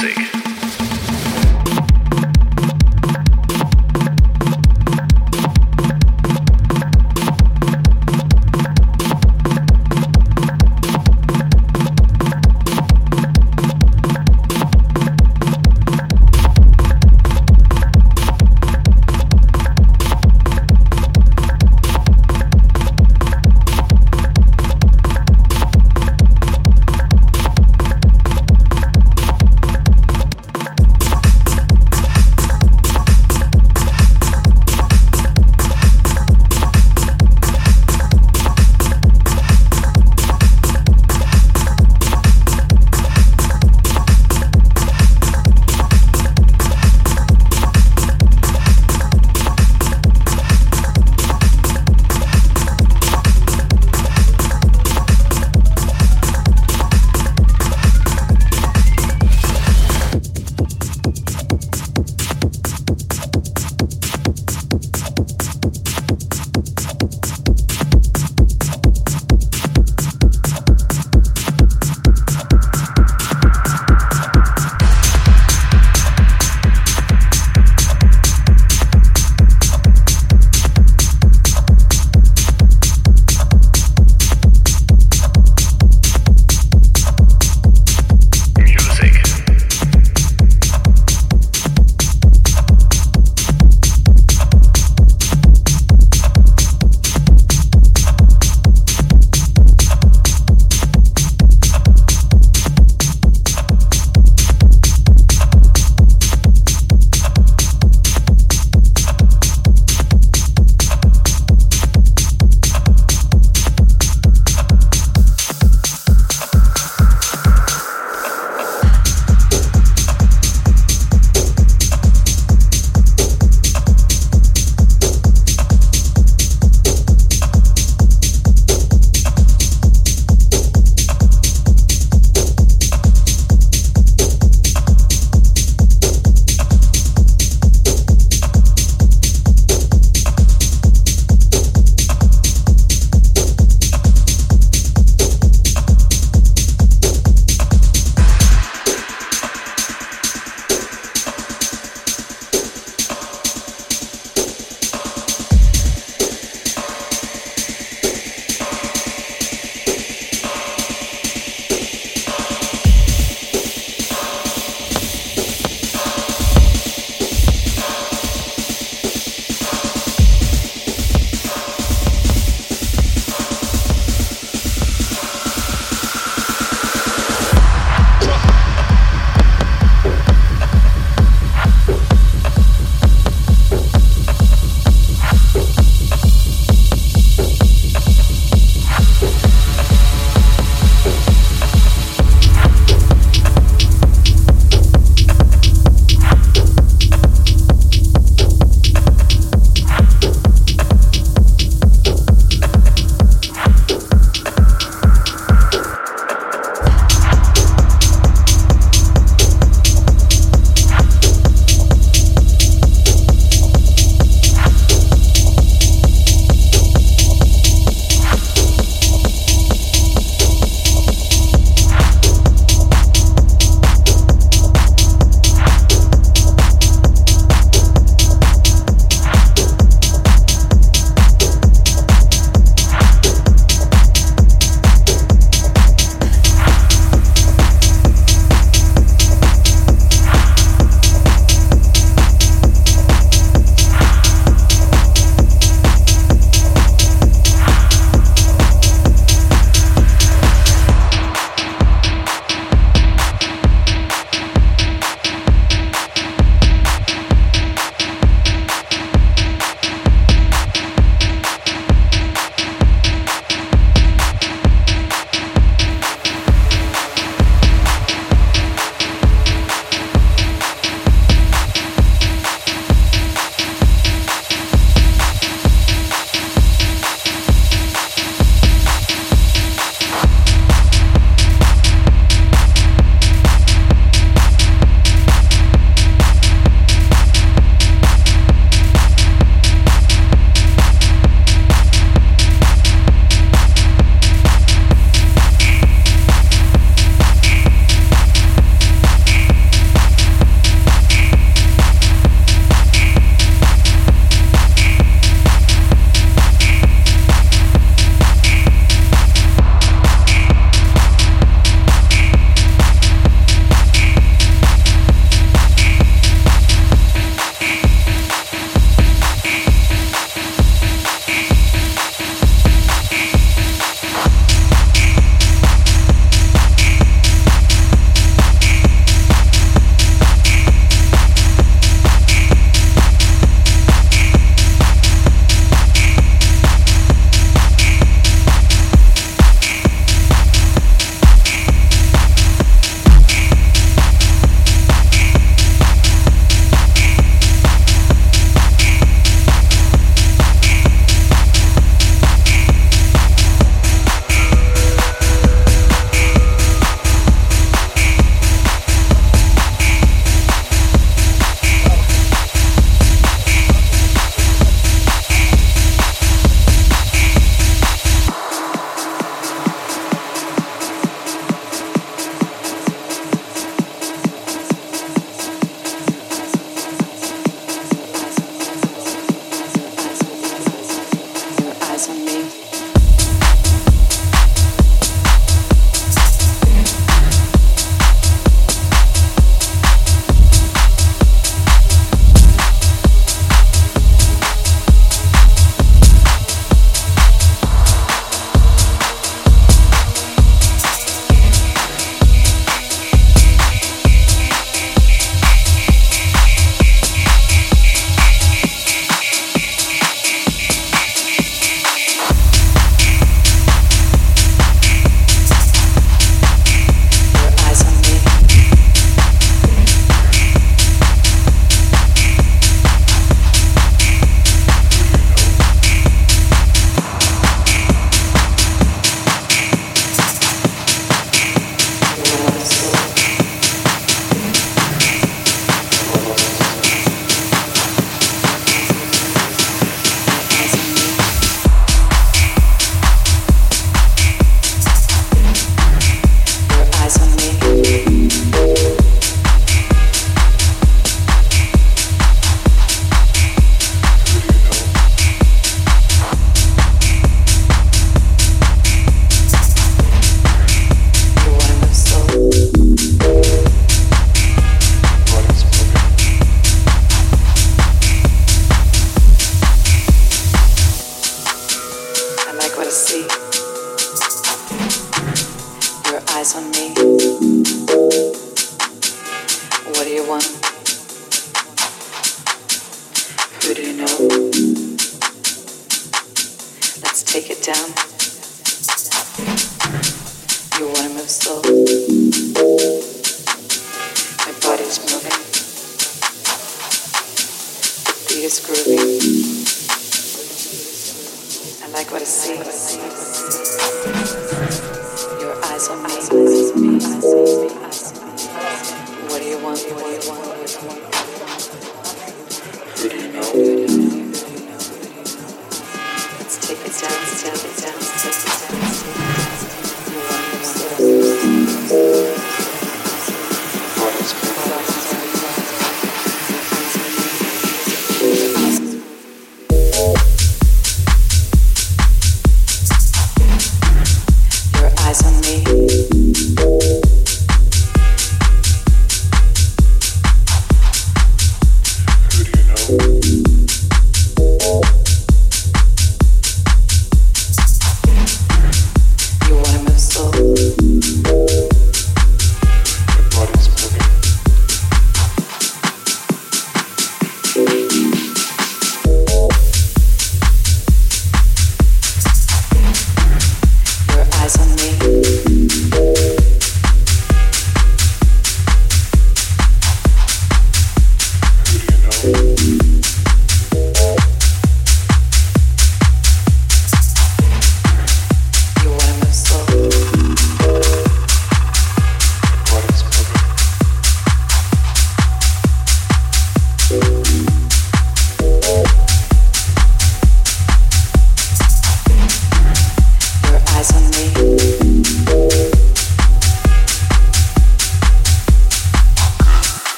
music.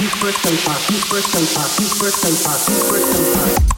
You first and thought, you first and thought, you first and thought,